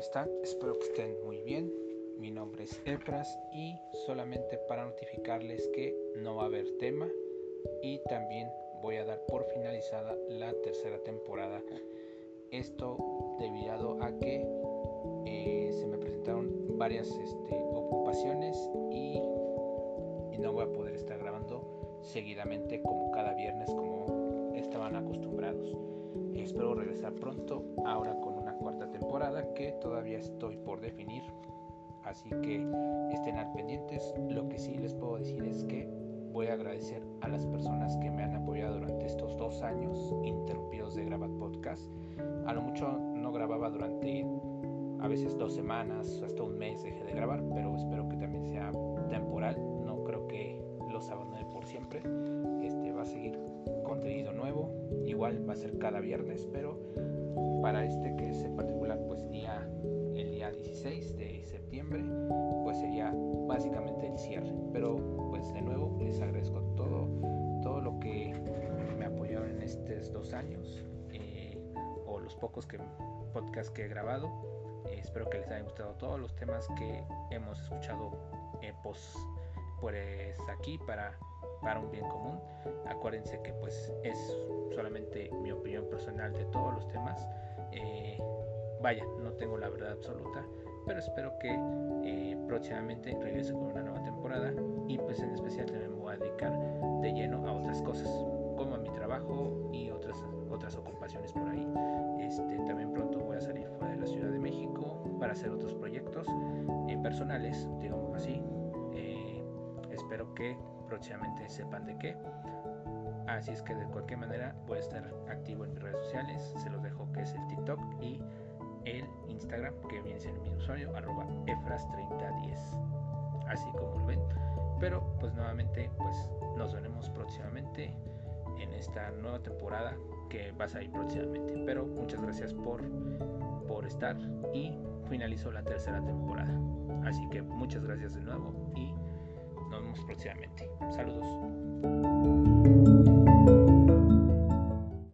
están? Espero que estén muy bien. Mi nombre es Efras y solamente para notificarles que no va a haber tema y también voy a dar por finalizada la tercera temporada. Esto debido a que eh, se me presentaron varias este, ocupaciones y, y no voy a poder estar grabando seguidamente como cada viernes como estaban acostumbrados. Espero regresar pronto, ahora con cuarta temporada que todavía estoy por definir. Así que estén al pendientes. Lo que sí les puedo decir es que voy a agradecer a las personas que me han apoyado durante estos dos años interrumpidos de grabar podcast. A lo mucho no grababa durante a veces dos semanas, hasta un mes dejé de grabar, pero espero que también sea temporal. No creo que los abandone por siempre. Este va a seguir contenido nuevo. Igual va a ser cada viernes, pero para este que es en particular pues día el día 16 de septiembre, pues sería básicamente el cierre. Pero pues de nuevo les agradezco todo todo lo que me apoyaron en estos dos años eh, o los pocos que podcasts que he grabado. Eh, espero que les haya gustado todos los temas que hemos escuchado eh, pues, pues aquí para para un bien común. Acuérdense que pues es solamente mi opinión personal de todos los temas. Eh, vaya, no tengo la verdad absoluta, pero espero que eh, próximamente regrese con una nueva temporada y pues en especial también me voy a dedicar de lleno a otras cosas, como a mi trabajo y otras, otras ocupaciones por ahí. Este, también pronto voy a salir fuera de la Ciudad de México para hacer otros proyectos eh, personales, digamos así. espero que próximamente sepan de qué. Así es que de cualquier manera voy a estar activo en mis redes sociales. Se los dejo que es el TikTok y el Instagram que viene siendo mi usuario arroba efras3010. Así como lo ven. Pero pues nuevamente pues nos veremos próximamente en esta nueva temporada que va a salir próximamente. Pero muchas gracias por, por estar y finalizó la tercera temporada. Así que muchas gracias de nuevo y nos vemos próximamente. Saludos.